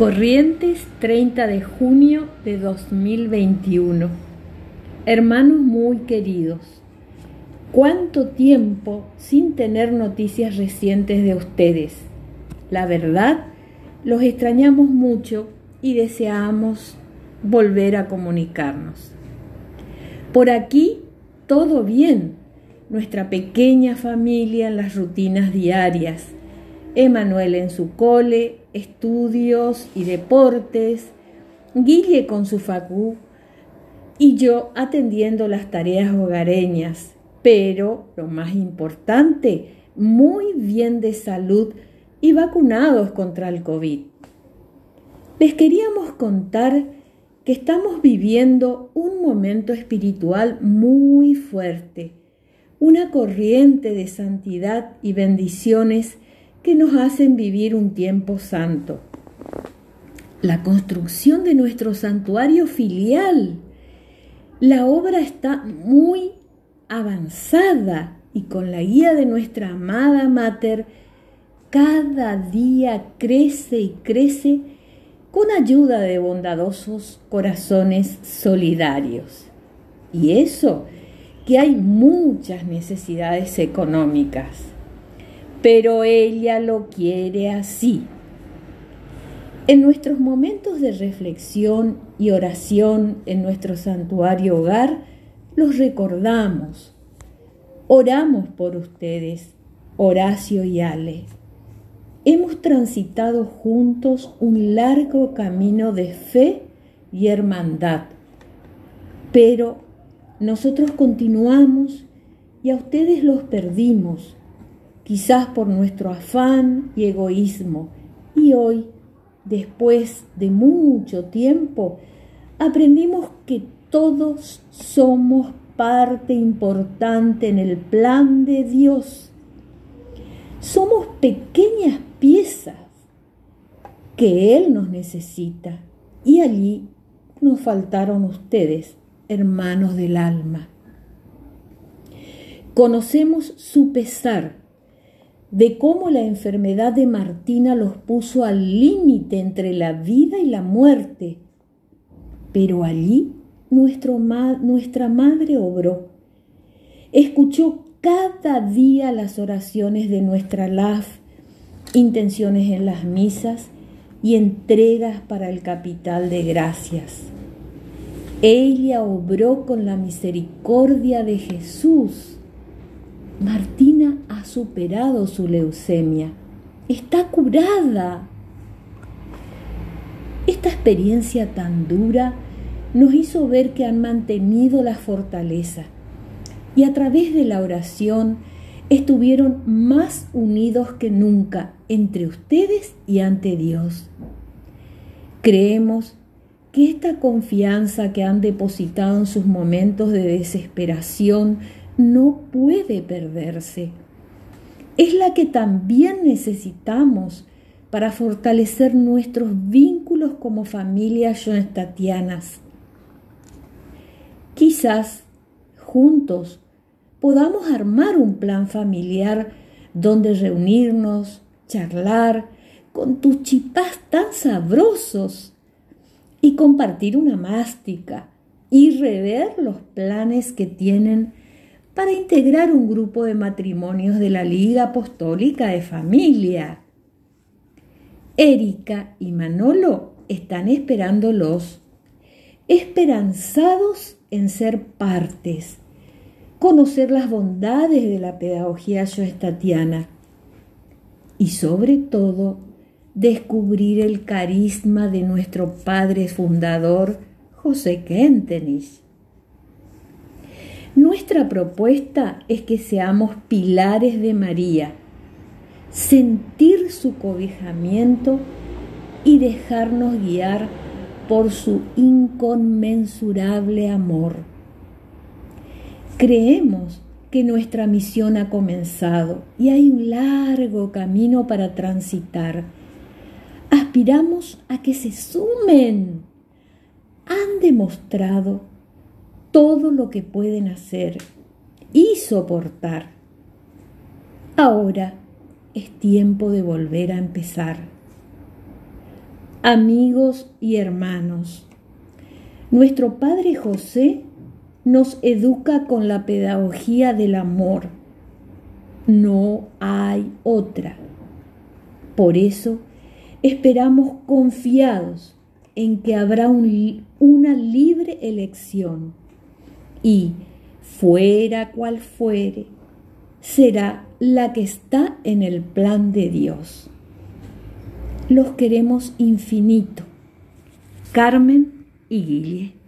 Corrientes 30 de junio de 2021. Hermanos muy queridos, ¿cuánto tiempo sin tener noticias recientes de ustedes? La verdad, los extrañamos mucho y deseamos volver a comunicarnos. Por aquí, todo bien, nuestra pequeña familia en las rutinas diarias Emanuel en su cole, estudios y deportes, Guille con su facú y yo atendiendo las tareas hogareñas, pero lo más importante, muy bien de salud y vacunados contra el COVID. Les queríamos contar que estamos viviendo un momento espiritual muy fuerte, una corriente de santidad y bendiciones que nos hacen vivir un tiempo santo. La construcción de nuestro santuario filial. La obra está muy avanzada y con la guía de nuestra amada Mater, cada día crece y crece con ayuda de bondadosos corazones solidarios. Y eso, que hay muchas necesidades económicas pero ella lo quiere así. En nuestros momentos de reflexión y oración en nuestro santuario hogar, los recordamos. Oramos por ustedes, Horacio y Ale. Hemos transitado juntos un largo camino de fe y hermandad, pero nosotros continuamos y a ustedes los perdimos quizás por nuestro afán y egoísmo. Y hoy, después de mucho tiempo, aprendimos que todos somos parte importante en el plan de Dios. Somos pequeñas piezas que Él nos necesita. Y allí nos faltaron ustedes, hermanos del alma. Conocemos su pesar de cómo la enfermedad de Martina los puso al límite entre la vida y la muerte. Pero allí nuestra madre obró. Escuchó cada día las oraciones de nuestra LAF, intenciones en las misas y entregas para el capital de gracias. Ella obró con la misericordia de Jesús Martina ha superado su leucemia. Está curada. Esta experiencia tan dura nos hizo ver que han mantenido la fortaleza y a través de la oración estuvieron más unidos que nunca entre ustedes y ante Dios. Creemos que esta confianza que han depositado en sus momentos de desesperación, no puede perderse. Es la que también necesitamos para fortalecer nuestros vínculos como familias jonestatianas. Quizás juntos podamos armar un plan familiar donde reunirnos, charlar con tus chipás tan sabrosos y compartir una mástica y rever los planes que tienen para integrar un grupo de matrimonios de la Liga Apostólica de Familia. Erika y Manolo están esperándolos, esperanzados en ser partes, conocer las bondades de la pedagogía yoestatiana y sobre todo descubrir el carisma de nuestro padre fundador José Kentenich nuestra propuesta es que seamos pilares de María, sentir su cobijamiento y dejarnos guiar por su inconmensurable amor. Creemos que nuestra misión ha comenzado y hay un largo camino para transitar. Aspiramos a que se sumen. Han demostrado todo lo que pueden hacer y soportar. Ahora es tiempo de volver a empezar. Amigos y hermanos, nuestro Padre José nos educa con la pedagogía del amor. No hay otra. Por eso esperamos confiados en que habrá una libre elección y, fuera cual fuere, será la que está en el plan de Dios. Los queremos infinito. Carmen y Guille.